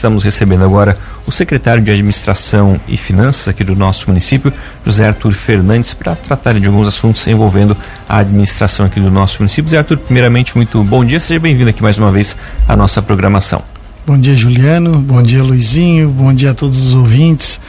estamos recebendo agora o secretário de Administração e Finanças aqui do nosso município, José Arthur Fernandes, para tratar de alguns assuntos envolvendo a administração aqui do nosso município. José Arthur, primeiramente, muito bom dia, seja bem-vindo aqui mais uma vez à nossa programação. Bom dia, Juliano, bom dia, Luizinho, bom dia a todos os ouvintes.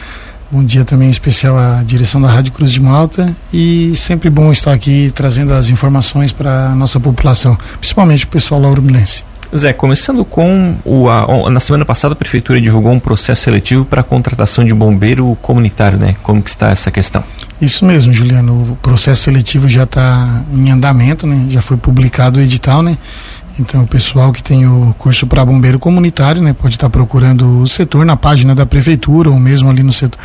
Bom dia também especial à direção da Rádio Cruz de Malta e sempre bom estar aqui trazendo as informações para a nossa população, principalmente o pessoal lauromilense. Zé, começando com o a, na semana passada a prefeitura divulgou um processo seletivo para a contratação de bombeiro comunitário, né? Como que está essa questão? Isso mesmo, Juliano. O processo seletivo já está em andamento, né? Já foi publicado o edital, né? Então, o pessoal que tem o curso para bombeiro comunitário, né, pode estar tá procurando o setor na página da prefeitura ou mesmo ali no setor,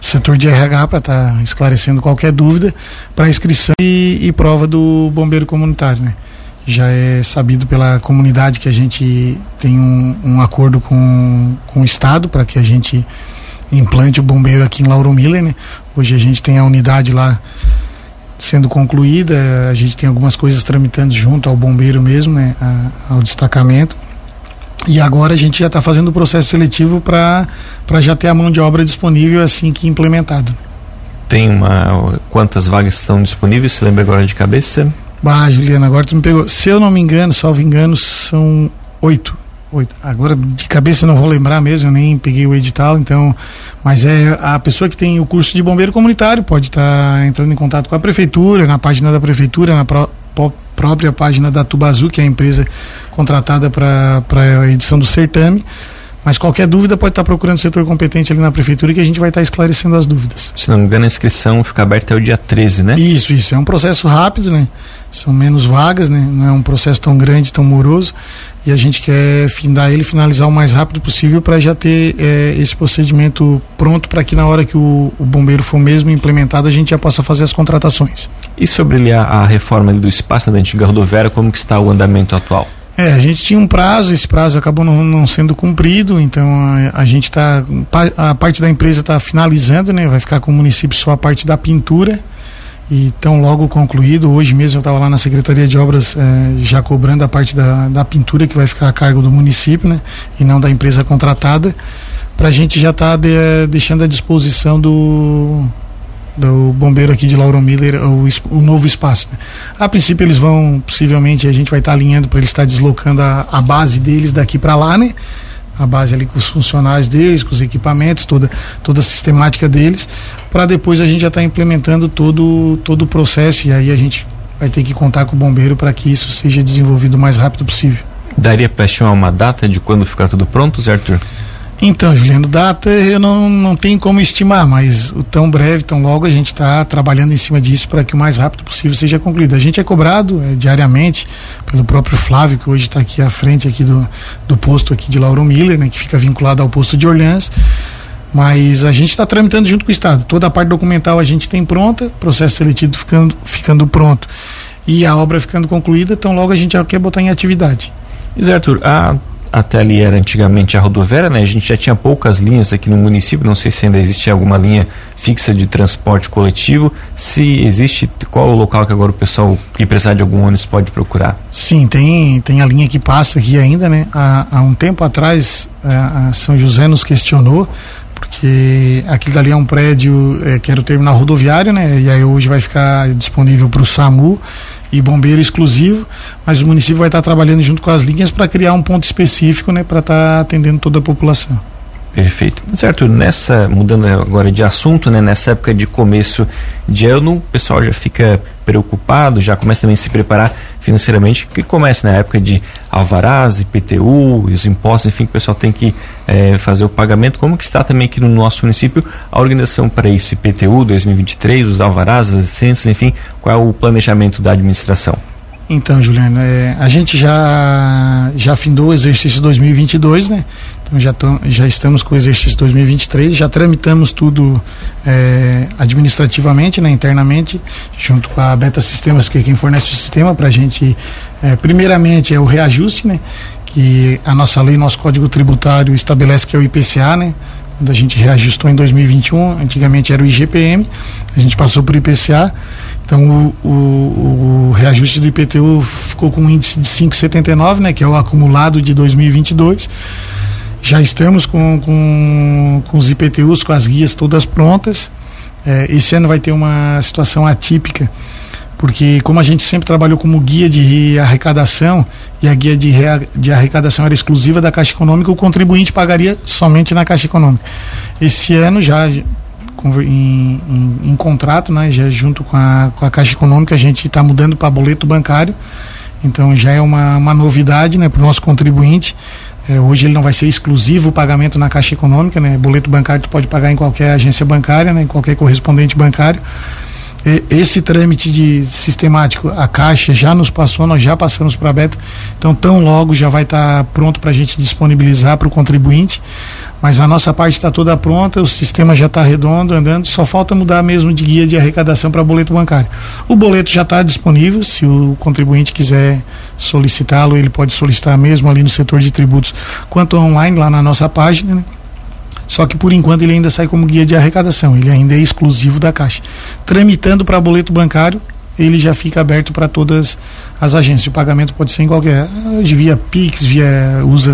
setor de RH para estar tá esclarecendo qualquer dúvida para inscrição e, e, prova do bombeiro comunitário, né. Já é sabido pela comunidade que a gente tem um, um acordo com, com o Estado para que a gente implante o bombeiro aqui em Lauro Miller, né. Hoje a gente tem a unidade lá sendo concluída. A gente tem algumas coisas tramitando junto ao bombeiro mesmo, né, a, ao destacamento. E agora a gente já está fazendo o processo seletivo para já ter a mão de obra disponível assim que implementado. Tem uma. Quantas vagas estão disponíveis? Você lembra agora de cabeça? Bah, Juliana, agora tu me pegou. Se eu não me engano, salvo engano, são oito. Oito. Agora de cabeça não vou lembrar mesmo, eu nem peguei o edital, então. Mas é a pessoa que tem o curso de bombeiro comunitário pode estar tá entrando em contato com a prefeitura, na página da prefeitura, na pró própria página da Tubazu, que é a empresa contratada para a edição do certame. Mas qualquer dúvida pode estar procurando o setor competente ali na prefeitura que a gente vai estar esclarecendo as dúvidas. Se não me engano, a inscrição fica aberta até o dia 13, né? Isso, isso. É um processo rápido, né? São menos vagas, né? Não é um processo tão grande, tão moroso e a gente quer findar ele, finalizar o mais rápido possível para já ter é, esse procedimento pronto para que na hora que o, o, bombeiro for mesmo implementado a gente já possa fazer as contratações. E sobre a, a reforma do espaço da antiga rodoviária, como que está o andamento atual? É, a gente tinha um prazo, esse prazo acabou não, não sendo cumprido, então a, a gente está, a parte da empresa está finalizando, né? Vai ficar com o município só a parte da pintura e tão logo concluído, hoje mesmo eu estava lá na Secretaria de Obras eh, já cobrando a parte da, da pintura que vai ficar a cargo do município, né? E não da empresa contratada, para a gente já estar tá de, deixando à disposição do, do bombeiro aqui de Lauro Miller o, o novo espaço. Né? A princípio eles vão, possivelmente a gente vai estar tá alinhando para eles estar tá deslocando a, a base deles daqui para lá, né? a base ali com os funcionários deles, com os equipamentos, toda, toda a sistemática deles, para depois a gente já estar tá implementando todo, todo o processo e aí a gente vai ter que contar com o bombeiro para que isso seja desenvolvido o mais rápido possível. Daria para estimar uma data de quando ficar tudo pronto, certo? Então, Juliano, data eu não, não tenho como estimar, mas o tão breve, tão logo, a gente está trabalhando em cima disso para que o mais rápido possível seja concluído. A gente é cobrado é, diariamente pelo próprio Flávio, que hoje está aqui à frente aqui do, do posto aqui de Lauro Miller, né, que fica vinculado ao posto de Orleans. Mas a gente está tramitando junto com o Estado. Toda a parte documental a gente tem pronta, processo seletivo ficando, ficando pronto e a obra ficando concluída, então logo a gente já quer botar em atividade. Zé Arthur, a até ali era antigamente a rodoviária, né? A gente já tinha poucas linhas aqui no município, não sei se ainda existe alguma linha fixa de transporte coletivo. Se existe, qual é o local que agora o pessoal que precisar de algum ônibus pode procurar? Sim, tem, tem a linha que passa aqui ainda, né? Há, há um tempo atrás, é, a São José nos questionou porque aquilo dali é um prédio é, que era o terminal rodoviário, né? E aí hoje vai ficar disponível para o SAMU e bombeiro exclusivo, mas o município vai estar trabalhando junto com as linhas para criar um ponto específico, né, para estar atendendo toda a população. Perfeito. Certo, nessa, mudando agora de assunto, né, nessa época de começo de ano, o pessoal já fica preocupado, já começa também a se preparar financeiramente, que começa na época de alvarás, IPTU e os impostos, enfim, que o pessoal tem que é, fazer o pagamento. Como que está também aqui no nosso município a organização para isso, IPTU 2023, os alvarás, as licenças, enfim, qual é o planejamento da administração? Então, Juliano, é, a gente já já findou o exercício 2022, né? Então já, tô, já estamos com o exercício 2023, já tramitamos tudo é, administrativamente, né, internamente, junto com a Beta Sistemas, que é quem fornece o sistema para a gente. É, primeiramente é o reajuste, né? Que a nossa lei, nosso código tributário estabelece que é o IPCA, né? Quando a gente reajustou em 2021, antigamente era o IGPM, a gente passou por IPCA. Então o, o, o, reajuste do IPTU ficou com um índice de 5,79, né, que é o acumulado de 2022. Já estamos com, com, com os IPTUs, com as guias todas prontas. É, esse ano vai ter uma situação atípica, porque como a gente sempre trabalhou como guia de arrecadação e a guia de, de arrecadação era exclusiva da Caixa Econômica, o contribuinte pagaria somente na Caixa Econômica. Esse ano já em, em, em contrato, né, já junto com a, com a Caixa Econômica, a gente está mudando para boleto bancário. Então já é uma, uma novidade né, para o nosso contribuinte. É, hoje ele não vai ser exclusivo o pagamento na Caixa Econômica, né? Boleto bancário tu pode pagar em qualquer agência bancária, né? em qualquer correspondente bancário. Esse trâmite de sistemático, a Caixa já nos passou, nós já passamos para a Beta, então tão logo já vai estar tá pronto para a gente disponibilizar para o contribuinte. Mas a nossa parte está toda pronta, o sistema já está redondo, andando, só falta mudar mesmo de guia de arrecadação para boleto bancário. O boleto já está disponível, se o contribuinte quiser solicitá-lo, ele pode solicitar mesmo ali no setor de tributos, quanto online lá na nossa página, né? Só que por enquanto ele ainda sai como guia de arrecadação, ele ainda é exclusivo da Caixa. Tramitando para boleto bancário, ele já fica aberto para todas as agências. O pagamento pode ser em qualquer, via Pix, via usa,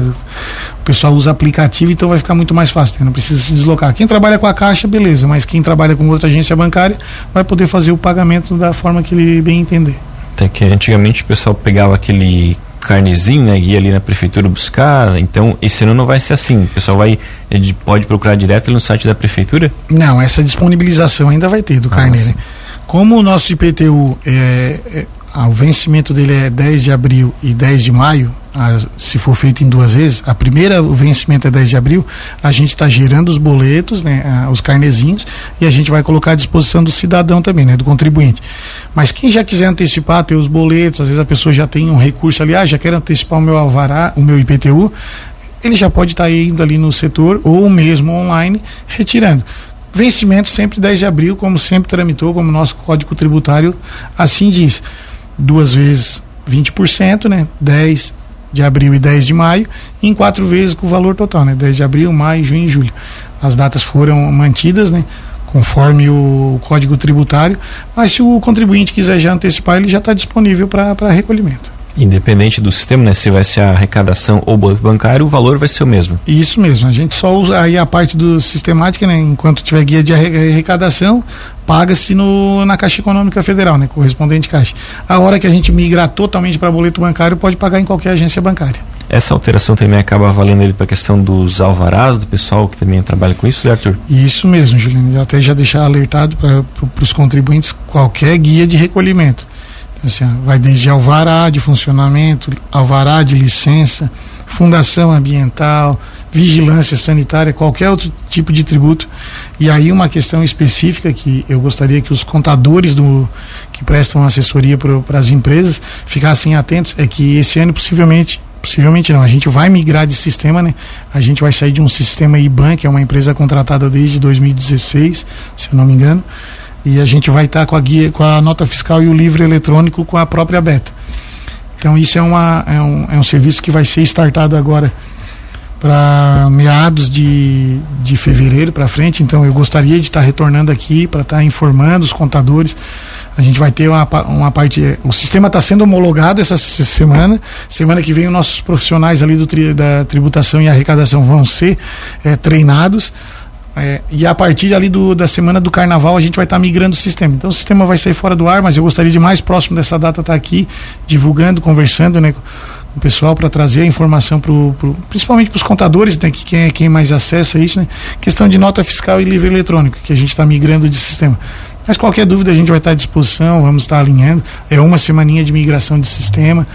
o pessoal usa aplicativo, então vai ficar muito mais fácil, né? não precisa se deslocar. Quem trabalha com a Caixa, beleza, mas quem trabalha com outra agência bancária vai poder fazer o pagamento da forma que ele bem entender. Até que antigamente o pessoal pegava aquele carnezinho, né, ia ali na prefeitura buscar. Então, esse ano não vai ser assim. O pessoal vai pode procurar direto no site da prefeitura? Não, essa disponibilização ainda vai ter do ah, carnê. Né? Como o nosso IPTU, é, é, o vencimento dele é 10 de abril e 10 de maio, as, se for feito em duas vezes, a primeira, o vencimento é 10 de abril, a gente está gerando os boletos, né, os carnezinhos, e a gente vai colocar à disposição do cidadão também, né, do contribuinte. Mas quem já quiser antecipar, ter os boletos, às vezes a pessoa já tem um recurso ali, ah, já quero antecipar o meu alvará, o meu IPTU, ele já pode estar tá indo ali no setor ou mesmo online retirando. Vencimento sempre 10 de abril, como sempre tramitou, como nosso Código Tributário assim diz. Duas vezes 20%, né? 10 de abril e 10 de maio, em quatro vezes com o valor total, né? 10 de abril, maio, junho e julho. As datas foram mantidas, né? Conforme o Código Tributário, mas se o contribuinte quiser já antecipar, ele já está disponível para recolhimento. Independente do sistema, né? Se vai ser a arrecadação ou boleto bancário, o valor vai ser o mesmo. Isso mesmo. A gente só usa aí a parte do sistemática, né? Enquanto tiver guia de arrecadação, paga-se na Caixa Econômica Federal, né? Correspondente Caixa. A hora que a gente migrar totalmente para boleto bancário, pode pagar em qualquer agência bancária. Essa alteração também acaba valendo ele para a questão dos alvarás, do pessoal que também trabalha com isso, certo? Isso mesmo, Juliano. Até já deixar alertado para os contribuintes qualquer guia de recolhimento Assim, vai desde alvará de funcionamento, alvará de licença, fundação ambiental, vigilância sanitária, qualquer outro tipo de tributo. E aí uma questão específica que eu gostaria que os contadores do que prestam assessoria para as empresas ficassem atentos é que esse ano possivelmente possivelmente não, a gente vai migrar de sistema, né? A gente vai sair de um sistema IBAN, que é uma empresa contratada desde 2016, se eu não me engano e a gente vai estar tá com a guia, com a nota fiscal e o livro eletrônico com a própria Beta. Então isso é, uma, é, um, é um serviço que vai ser startado agora para meados de, de fevereiro para frente. Então eu gostaria de estar tá retornando aqui para estar tá informando os contadores. A gente vai ter uma, uma parte. O sistema está sendo homologado essa semana. Semana que vem os nossos profissionais ali do, da tributação e arrecadação vão ser é, treinados. É, e a partir ali do, da semana do carnaval a gente vai estar tá migrando o sistema. Então o sistema vai sair fora do ar, mas eu gostaria de mais próximo dessa data estar tá aqui, divulgando, conversando né, com o pessoal para trazer a informação pro, pro principalmente para os contadores, né, que quem é quem mais acessa isso, né? Questão de nota fiscal e livro eletrônico, que a gente está migrando de sistema. Mas qualquer dúvida a gente vai estar tá à disposição, vamos estar alinhando. É uma semaninha de migração de sistema.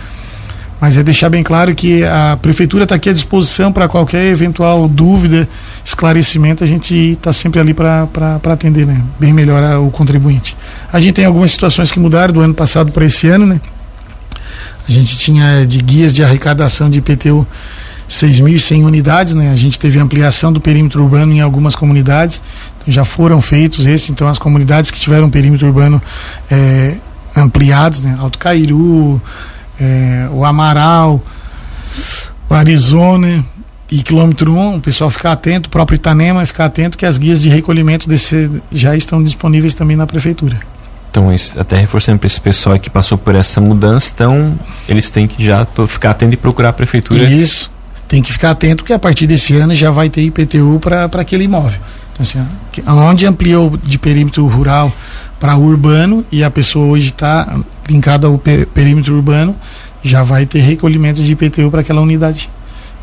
Mas é deixar bem claro que a prefeitura está aqui à disposição para qualquer eventual dúvida, esclarecimento, a gente está sempre ali para atender, né? Bem melhor o contribuinte. A gente tem algumas situações que mudaram do ano passado para esse ano, né? A gente tinha de guias de arrecadação de IPTU 6.100 unidades, né? A gente teve ampliação do perímetro urbano em algumas comunidades, então já foram feitos esses, então as comunidades que tiveram perímetro urbano é, ampliados, né? Alto Cairu, é, o Amaral, o Arizona e quilômetro 1, o pessoal ficar atento, o próprio Itanema ficar atento que as guias de recolhimento desse, já estão disponíveis também na prefeitura. Então, até reforçando para esse pessoal que passou por essa mudança, então eles têm que já ficar atento e procurar a prefeitura. Isso tem que ficar atento que a partir desse ano já vai ter IPTU para aquele imóvel. Assim, onde ampliou de perímetro rural para urbano e a pessoa hoje está linkada ao perímetro urbano, já vai ter recolhimento de IPTU para aquela unidade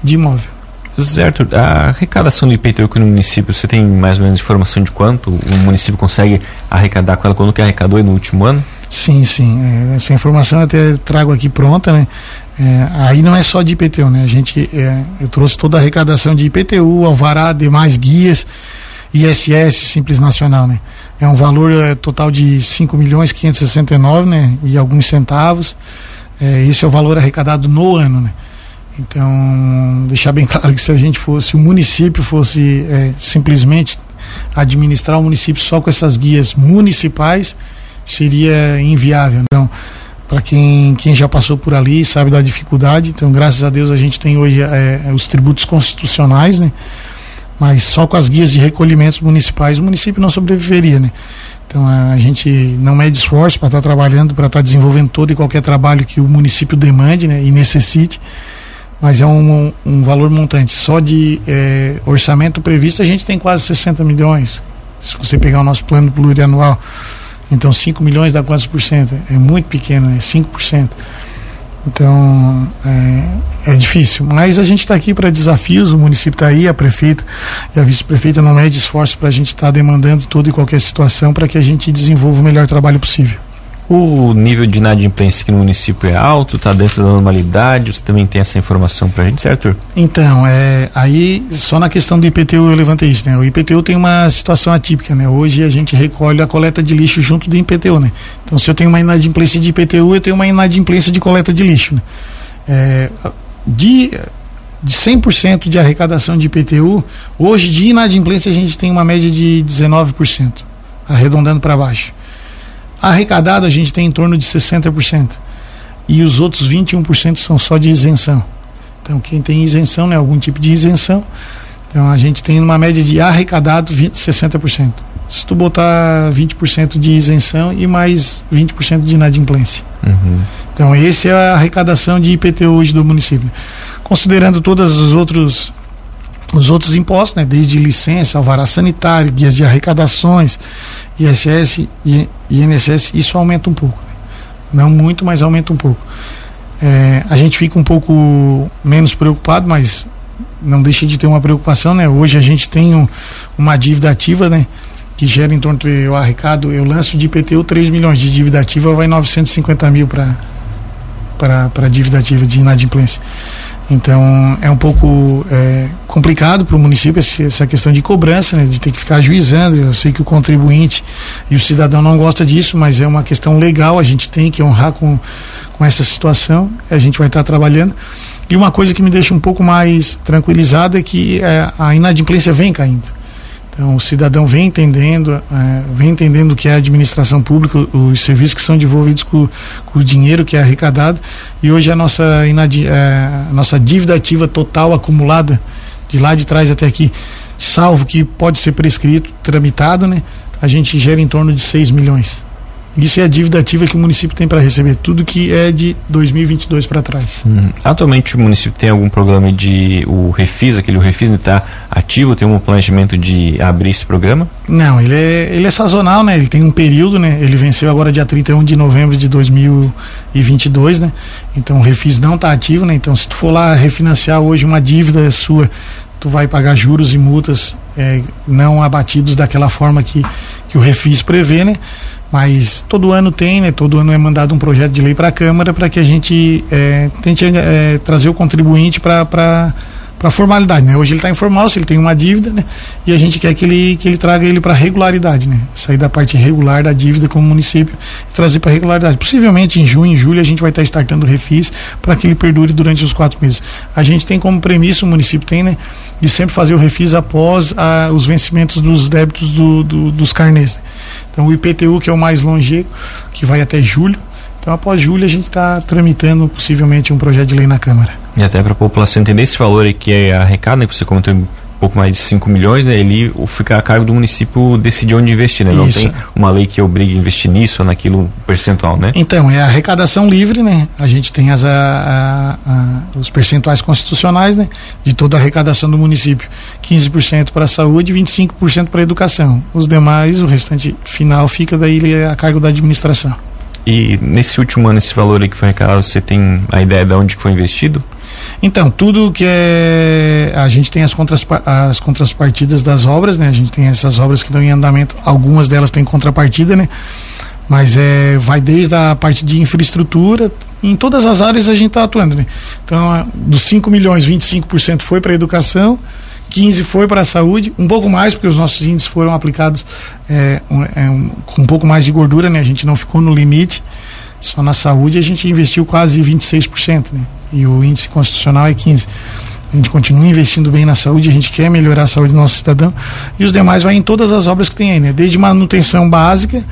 de imóvel. Certo. A arrecadação do IPTU aqui no município, você tem mais ou menos informação de quanto o município consegue arrecadar com ela, quando que arrecadou no último ano? Sim, sim. É, essa informação eu até trago aqui pronta, né? É, aí não é só de IPTU, né? A gente, é, eu trouxe toda a arrecadação de IPTU, Alvará, demais guias, ISS, Simples Nacional, né? É um valor é, total de 5 milhões 569, né? E alguns centavos. É, esse é o valor arrecadado no ano, né? Então, deixar bem claro que se a gente fosse, o município fosse é, simplesmente administrar o município só com essas guias municipais, seria inviável. Então, para quem, quem já passou por ali sabe da dificuldade, então graças a Deus a gente tem hoje é, os tributos constitucionais, né? Mas só com as guias de recolhimentos municipais o município não sobreviveria, né? Então a gente não mede esforço para estar tá trabalhando, para estar tá desenvolvendo todo e qualquer trabalho que o município demande né, e necessite, mas é um, um valor montante. Só de é, orçamento previsto a gente tem quase 60 milhões. Se você pegar o nosso plano plurianual, então 5 milhões dá quantos por cento? É muito pequeno, é 5%. Então é, é difícil, mas a gente está aqui para desafios. O município está aí, a prefeita e a vice-prefeita não mede esforço para a gente estar tá demandando toda e qualquer situação para que a gente desenvolva o melhor trabalho possível. O nível de inadimplência aqui no município é alto, está dentro da normalidade? Você também tem essa informação para a gente, certo? Então, é, aí só na questão do IPTU eu levantei isso, né? O IPTU tem uma situação atípica, né? Hoje a gente recolhe a coleta de lixo junto do IPTU, né? Então, se eu tenho uma inadimplência de IPTU, eu tenho uma inadimplência de coleta de lixo, né? É, de de 100% de arrecadação de IPTU, hoje de inadimplência a gente tem uma média de 19%, arredondando para baixo. Arrecadado a gente tem em torno de 60%. E os outros 21% são só de isenção. Então quem tem isenção, né, algum tipo de isenção, então a gente tem uma média de arrecadado 20, 60%. Se tu botar 20% de isenção e mais 20% de inadimplência. Uhum. Então esse é a arrecadação de IPT hoje do município. Considerando todos os outros os outros impostos, né, desde licença, alvará sanitário, guias de arrecadações, ISS e INSS, isso aumenta um pouco. Né? Não muito, mas aumenta um pouco. É, a gente fica um pouco menos preocupado, mas não deixa de ter uma preocupação, né? Hoje a gente tem um, uma dívida ativa, né? Que gera em torno do arrecado, eu lanço de IPTU 3 milhões de dívida ativa, vai 950 mil para para dívida ativa de inadimplência. Então é um pouco é, complicado para o município essa questão de cobrança, né, de ter que ficar ajuizando. Eu sei que o contribuinte e o cidadão não gosta disso, mas é uma questão legal, a gente tem que honrar com, com essa situação, a gente vai estar trabalhando. E uma coisa que me deixa um pouco mais tranquilizado é que é, a inadimplência vem caindo. Então, o cidadão vem entendendo, é, vem entendendo o que é a administração pública, os serviços que são desenvolvidos com, com o dinheiro que é arrecadado. E hoje a nossa, é, nossa dívida ativa total acumulada, de lá de trás até aqui, salvo que pode ser prescrito, tramitado, né? A gente gera em torno de 6 milhões. Isso é a dívida ativa que o município tem para receber, tudo que é de 2022 para trás. Hum. Atualmente o município tem algum programa de o Refis, aquele o Refis está ativo, tem um planejamento de abrir esse programa? Não, ele é, ele é sazonal, né? Ele tem um período, né? Ele venceu agora dia 31 de novembro de 2022, né? Então o Refis não está ativo, né? Então se tu for lá refinanciar hoje uma dívida sua, tu vai pagar juros e multas é, não abatidos daquela forma que, que o Refis prevê, né? Mas todo ano tem, né? Todo ano é mandado um projeto de lei para a Câmara para que a gente é, tente é, trazer o contribuinte para para formalidade, né? Hoje ele está informal, se ele tem uma dívida, né? E a gente quer que ele que ele traga ele para regularidade, né? Sair da parte regular da dívida como município e trazer para regularidade. Possivelmente em junho, em julho a gente vai estar tá startando o refis para que ele perdure durante os quatro meses. A gente tem como premissa o município tem, né? De sempre fazer o refis após a, os vencimentos dos débitos do, do, dos carnês. Né? Então o IPTU que é o mais longevo, que vai até julho. Então após julho a gente está tramitando possivelmente um projeto de lei na Câmara. E até para a população entender esse valor que é arrecado, né, que você comentou pouco mais de 5 milhões, né? Ele fica a cargo do município decidir onde investir, né? Não Isso. tem uma lei que obrigue a investir nisso ou naquilo percentual, né? Então, é a arrecadação livre, né? A gente tem as, a, a, a, os percentuais constitucionais, né? De toda a arrecadação do município. 15% para a saúde e 25% para a educação. Os demais, o restante final fica daí a cargo da administração. E nesse último ano, esse valor aí que foi arrecadado, você tem a ideia de onde que foi investido? Então, tudo que é. A gente tem as, contras, as contrapartidas das obras, né? A gente tem essas obras que estão em andamento, algumas delas têm contrapartida, né? Mas é, vai desde a parte de infraestrutura, em todas as áreas a gente está atuando, né? Então, dos 5 milhões, 25% foi para a educação, 15 foi para a saúde, um pouco mais, porque os nossos índices foram aplicados é, um, é, um, com um pouco mais de gordura, né? A gente não ficou no limite. Só na saúde a gente investiu quase 26%, né? E o índice constitucional é 15%. A gente continua investindo bem na saúde, a gente quer melhorar a saúde do nosso cidadão. E os demais vai em todas as obras que tem aí, né? Desde manutenção básica,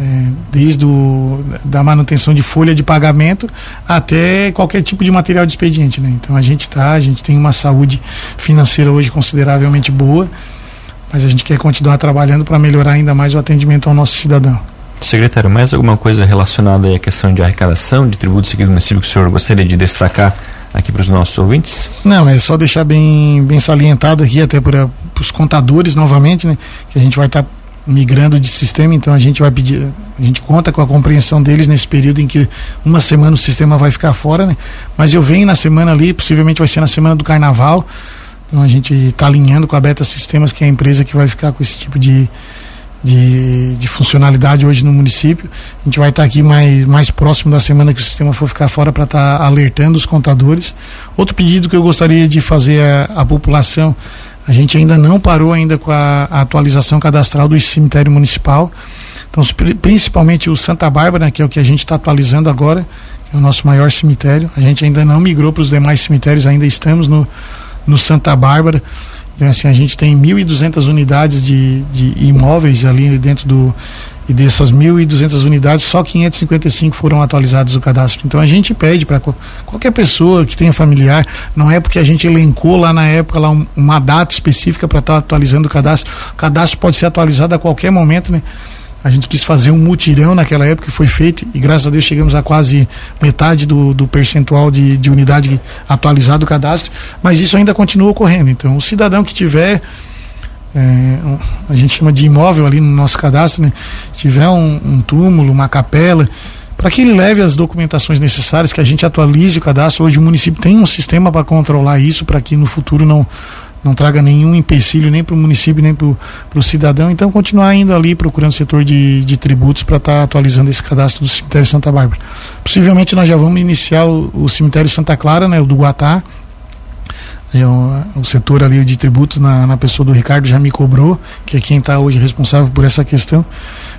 é, desde o, da manutenção de folha de pagamento até qualquer tipo de material de expediente, né? Então a gente tá, a gente tem uma saúde financeira hoje consideravelmente boa, mas a gente quer continuar trabalhando para melhorar ainda mais o atendimento ao nosso cidadão. Secretário, mais alguma coisa relacionada à questão de arrecadação de tributos aqui do município que o senhor gostaria de destacar aqui para os nossos ouvintes? Não, é só deixar bem, bem salientado aqui até para os contadores novamente, né? Que a gente vai estar tá migrando de sistema, então a gente vai pedir, a gente conta com a compreensão deles nesse período em que uma semana o sistema vai ficar fora, né? Mas eu venho na semana ali, possivelmente vai ser na semana do carnaval. Então a gente está alinhando com a Beta Sistemas, que é a empresa que vai ficar com esse tipo de, de, de funcionalidade hoje no município. A gente vai estar aqui mais, mais próximo da semana que o sistema for ficar fora para estar tá alertando os contadores. Outro pedido que eu gostaria de fazer à população a gente ainda não parou ainda com a, a atualização cadastral do cemitério municipal. Então, principalmente o Santa Bárbara, que é o que a gente está atualizando agora, que é o nosso maior cemitério. A gente ainda não migrou para os demais cemitérios, ainda estamos no, no Santa Bárbara. Então, assim, a gente tem 1.200 unidades de, de imóveis ali dentro do, e dessas 1.200 unidades, só 555 foram atualizadas o cadastro. Então a gente pede para qualquer pessoa que tenha familiar, não é porque a gente elencou lá na época lá um, uma data específica para estar tá atualizando o cadastro. O cadastro pode ser atualizado a qualquer momento, né? A gente quis fazer um mutirão naquela época foi feito e graças a Deus chegamos a quase metade do, do percentual de, de unidade atualizada do cadastro, mas isso ainda continua ocorrendo. Então, o cidadão que tiver é, a gente chama de imóvel ali no nosso cadastro, né? Se tiver um, um túmulo, uma capela, para que ele leve as documentações necessárias, que a gente atualize o cadastro. Hoje o município tem um sistema para controlar isso, para que no futuro não, não traga nenhum empecilho nem para o município, nem para o cidadão. Então, continuar indo ali procurando setor de, de tributos para estar tá atualizando esse cadastro do cemitério Santa Bárbara. Possivelmente nós já vamos iniciar o, o cemitério Santa Clara, né, o do Guatá, o setor ali de tributos na, na, pessoa do Ricardo já me cobrou, que é quem está hoje responsável por essa questão,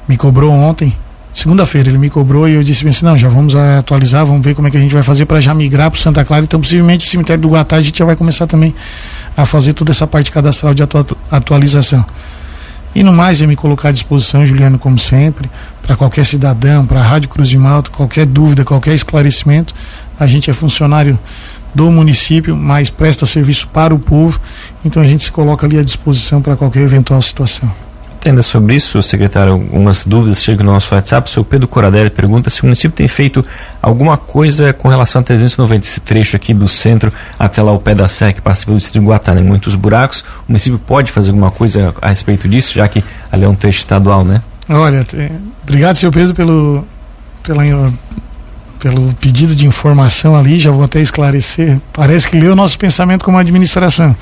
me cobrou ontem, segunda-feira ele me cobrou e eu disse assim, não, já vamos atualizar, vamos ver como é que a gente vai fazer para já migrar para Santa Clara, então possivelmente o cemitério do Guatá a gente já vai começar também a fazer toda essa parte cadastral de atualização. E no mais, é me colocar à disposição, Juliano, como sempre, para qualquer cidadão, para a Rádio Cruz de Malta, qualquer dúvida, qualquer esclarecimento. A gente é funcionário do município, mas presta serviço para o povo. Então a gente se coloca ali à disposição para qualquer eventual situação. Ainda sobre isso, secretário, algumas dúvidas chegam no nosso WhatsApp. O seu Pedro Coradelli pergunta se o município tem feito alguma coisa com relação a 390, esse trecho aqui do centro até lá o pé da Sé, que passa pelo distrito de Guatá, né? muitos buracos. O município pode fazer alguma coisa a respeito disso, já que ali é um trecho estadual, né? Olha, obrigado, seu Pedro, pelo, pela pelo pedido de informação ali, já vou até esclarecer. Parece que leu o nosso pensamento como administração.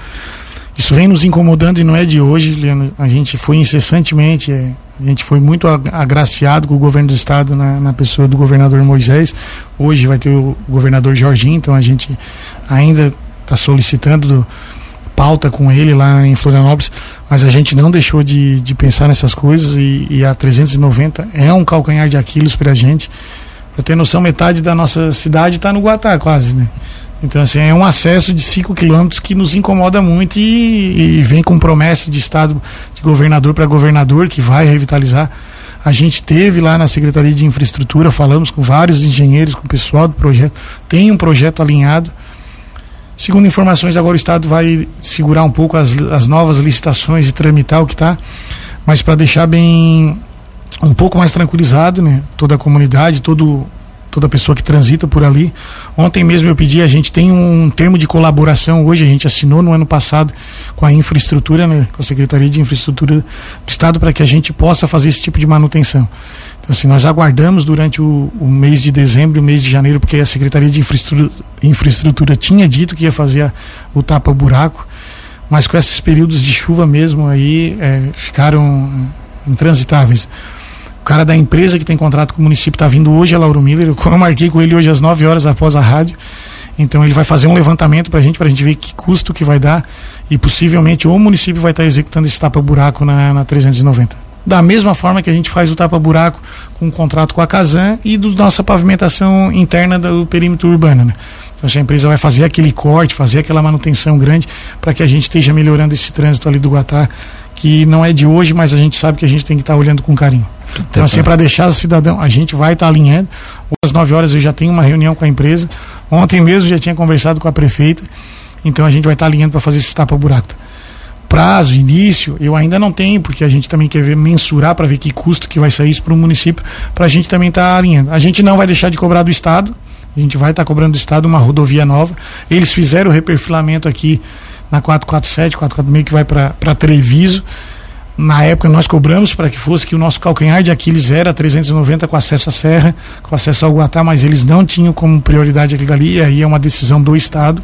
Isso vem nos incomodando e não é de hoje, Leandro. A gente foi incessantemente, é, a gente foi muito agraciado com o governo do estado na, na, pessoa do governador Moisés. Hoje vai ter o governador Jorginho, então a gente ainda está solicitando pauta com ele lá em Florianópolis, mas a gente não deixou de, de pensar nessas coisas e, e a 390 é um calcanhar de Aquiles para a gente. Para ter noção, metade da nossa cidade está no Guatá, quase, né? Então, assim, é um acesso de 5 quilômetros que nos incomoda muito e, e, vem com promessa de Estado, de governador para governador, que vai revitalizar. A gente teve lá na Secretaria de Infraestrutura, falamos com vários engenheiros, com o pessoal do projeto, tem um projeto alinhado. Segundo informações, agora o Estado vai segurar um pouco as, as novas licitações e tramitar o que está, mas para deixar bem um pouco mais tranquilizado, né? Toda a comunidade, todo toda pessoa que transita por ali. Ontem mesmo eu pedi, a gente tem um termo de colaboração hoje, a gente assinou no ano passado com a infraestrutura, né, com a Secretaria de Infraestrutura do Estado, para que a gente possa fazer esse tipo de manutenção. Então, assim, nós aguardamos durante o, o mês de dezembro e o mês de janeiro, porque a Secretaria de Infraestrutura, Infraestrutura tinha dito que ia fazer a, o tapa-buraco, mas com esses períodos de chuva mesmo aí é, ficaram intransitáveis. O cara da empresa que tem contrato com o município está vindo hoje, a Lauro Miller. Eu marquei com ele hoje às 9 horas após a rádio. Então ele vai fazer um levantamento para a gente, para a gente ver que custo que vai dar e possivelmente o município vai estar tá executando esse tapa-buraco na, na 390 da mesma forma que a gente faz o tapa-buraco com o contrato com a Casan e da nossa pavimentação interna do perímetro urbano. Né? Então, a empresa vai fazer aquele corte, fazer aquela manutenção grande para que a gente esteja melhorando esse trânsito ali do Guatá, que não é de hoje, mas a gente sabe que a gente tem que estar tá olhando com carinho. Então, assim, para deixar o cidadão, a gente vai estar tá alinhando. Às 9 horas eu já tenho uma reunião com a empresa. Ontem mesmo já tinha conversado com a prefeita. Então a gente vai estar tá alinhando para fazer esse tapa-buraco prazo, início, eu ainda não tenho, porque a gente também quer ver, mensurar para ver que custo que vai sair isso para o município, para a gente também estar tá alinhando. A gente não vai deixar de cobrar do Estado, a gente vai estar tá cobrando do Estado uma rodovia nova. Eles fizeram o reperfilamento aqui na 447, 446, que vai para Treviso. Na época nós cobramos para que fosse que o nosso calcanhar de Aquiles era 390 com acesso à serra, com acesso ao Guatá, mas eles não tinham como prioridade aquilo ali, e aí é uma decisão do Estado.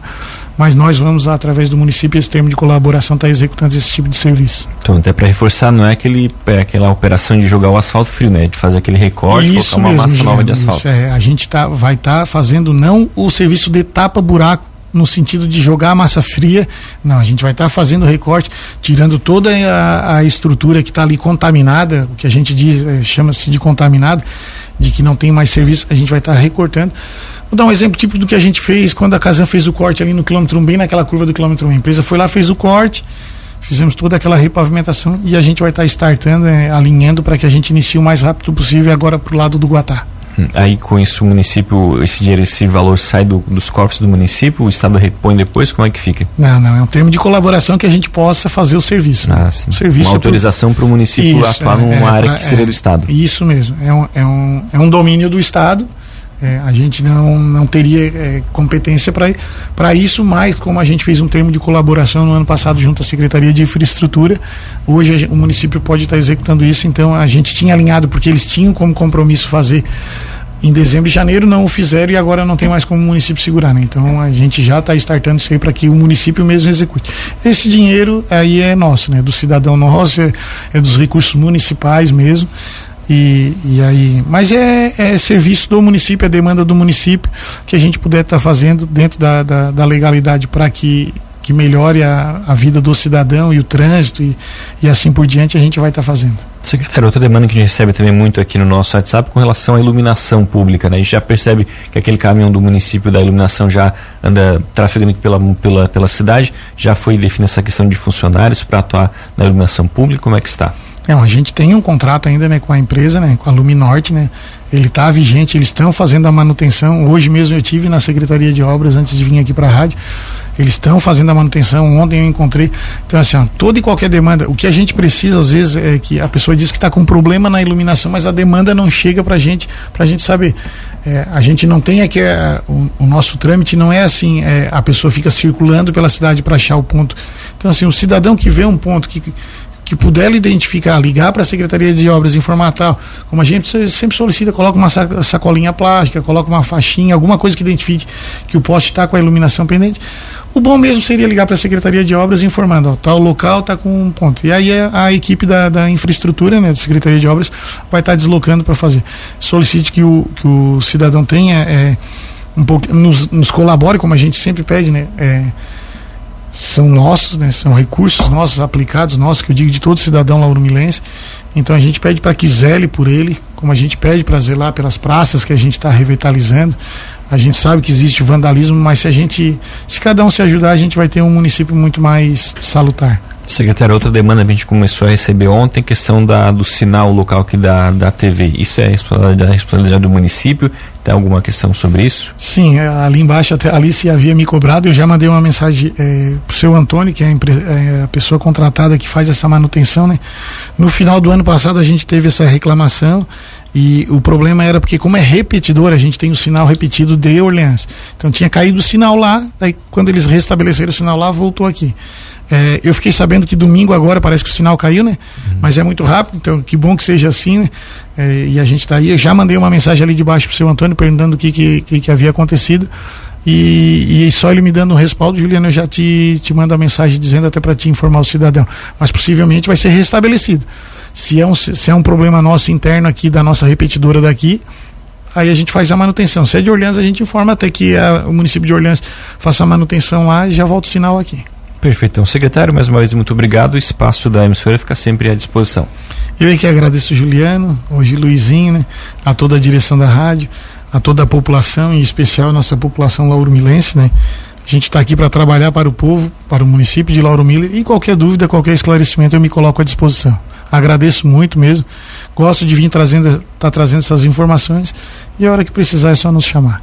Mas nós vamos, através do município, esse termo de colaboração, estar tá executando esse tipo de serviço. Então, até para reforçar, não é aquele, é aquela operação de jogar o asfalto frio, né? De fazer aquele recorte, isso colocar uma mesmo, massa nova de asfalto. Isso, é, a gente tá, vai estar tá fazendo não o serviço de tapa-buraco no sentido de jogar a massa fria. Não, a gente vai estar tá fazendo recorte, tirando toda a, a estrutura que está ali contaminada, o que a gente diz, é, chama-se de contaminado, de que não tem mais serviço, a gente vai estar tá recortando. Vou dar um exemplo tipo do que a gente fez quando a Casan fez o corte ali no quilômetro 1, bem naquela curva do quilômetro 1. A empresa foi lá, fez o corte, fizemos toda aquela repavimentação e a gente vai estar tá startando, é, alinhando para que a gente inicie o mais rápido possível agora para o lado do Guatá. Aí com isso o município, esse dinheiro, esse valor sai do, dos cofres do município, o Estado repõe depois, como é que fica? Não, não, é um termo de colaboração que a gente possa fazer o serviço. Ah, sim. O serviço Uma é autorização para o município isso, atuar é, numa é, área pra, que seria do é, Estado. Isso mesmo, é um, é um, é um domínio do Estado. É, a gente não, não teria é, competência para isso, mas como a gente fez um termo de colaboração no ano passado junto à Secretaria de Infraestrutura, hoje o município pode estar executando isso, então a gente tinha alinhado, porque eles tinham como compromisso fazer em dezembro e janeiro não o fizeram e agora não tem mais como o município segurar, né? Então a gente já está startando isso aí para que o município mesmo execute. Esse dinheiro aí é nosso, né? Do cidadão nosso, é, é dos recursos municipais mesmo. E, e aí, mas é, é, serviço do município, é demanda do município que a gente puder estar tá fazendo dentro da, da, da legalidade para que que melhore a, a vida do cidadão e o trânsito e, e assim por diante a gente vai estar tá fazendo. Secretário, outra demanda que a gente recebe também muito aqui no nosso WhatsApp com relação à iluminação pública, né? A gente já percebe que aquele caminhão do município da iluminação já anda trafegando pela, pela, pela cidade, já foi definida essa questão de funcionários para atuar na iluminação pública, como é que está? Não, a gente tem um contrato ainda né, com a empresa, né, com a Luminorte, né? Ele está vigente, eles estão fazendo a manutenção. Hoje mesmo eu tive na Secretaria de Obras antes de vir aqui para a rádio. Eles estão fazendo a manutenção. Ontem eu encontrei. Então, assim, ó, toda e qualquer demanda. O que a gente precisa, às vezes, é que a pessoa diz que está com problema na iluminação, mas a demanda não chega para gente, a gente saber. É, a gente não tem aqui. É, o, o, nosso trâmite não é assim, é, a pessoa fica circulando pela cidade para achar o ponto. Então, assim, o cidadão que vê um ponto que que puder identificar, ligar para a Secretaria de Obras informar tal, como a gente sempre solicita, coloca uma sacolinha plástica, coloca uma faixinha, alguma coisa que identifique que o poste está com a iluminação pendente. O bom mesmo seria ligar para a Secretaria de Obras informando, ó, tal local está com um ponto. E aí a, a equipe da, da, infraestrutura, né, da Secretaria de Obras, vai estar tá deslocando para fazer. Solicite que o, que o cidadão tenha é, um pouco, nos, nos colabore, como a gente sempre pede, né? É, são nossos, né? São recursos nossos, aplicados nossos, que eu digo de todo cidadão lauromilense. Então a gente pede para que zele por ele, como a gente pede para zelar pelas praças que a gente está revitalizando. A gente sabe que existe vandalismo, mas se a gente, se cada um se ajudar, a gente vai ter um município muito mais salutar. Secretário, outra demanda a gente começou a receber ontem, questão da, do sinal local aqui da, da TV. Isso é responsabilidade, responsabilidade do município, Tem alguma questão sobre isso? Sim, é, ali embaixo até a Alice havia me cobrado, eu já mandei uma mensagem é, pro seu Antônio, que é a, é a, pessoa contratada que faz essa manutenção, né? No final do ano passado a gente teve essa reclamação e o problema era porque como é repetidor, a gente tem o sinal repetido de Orleans. Então tinha caído o sinal lá, daí quando eles restabeleceram o sinal lá, voltou aqui. É, eu fiquei sabendo que domingo agora parece que o sinal caiu, né? Uhum. Mas é muito rápido, então que bom que seja assim, né? É, e a gente está aí. Eu já mandei uma mensagem ali de baixo pro seu Antônio perguntando o que, que, que, que havia acontecido. E, e, só ele me dando um respaldo, Juliano, eu já te, te mando a mensagem dizendo até para te informar o cidadão. Mas possivelmente vai ser restabelecido. Se é, um, se é um problema nosso interno aqui, da nossa repetidora daqui, aí a gente faz a manutenção. Se é de Orleans, a gente informa até que a, o município de Orleans faça a manutenção lá e já volta o sinal aqui. Perfeito. Então, secretário, mais uma vez, muito obrigado. O espaço da emissora fica sempre à disposição. Eu é que agradeço, Juliano, hoje Luizinho, né, a toda a direção da rádio, a toda a população, em especial a nossa população lauromilense, né? A gente está aqui para trabalhar para o povo, para o município de Lauro Miller e qualquer dúvida, qualquer esclarecimento eu me coloco à disposição. Agradeço muito mesmo. Gosto de vir trazendo, tá trazendo essas informações e a hora que precisar é só nos chamar.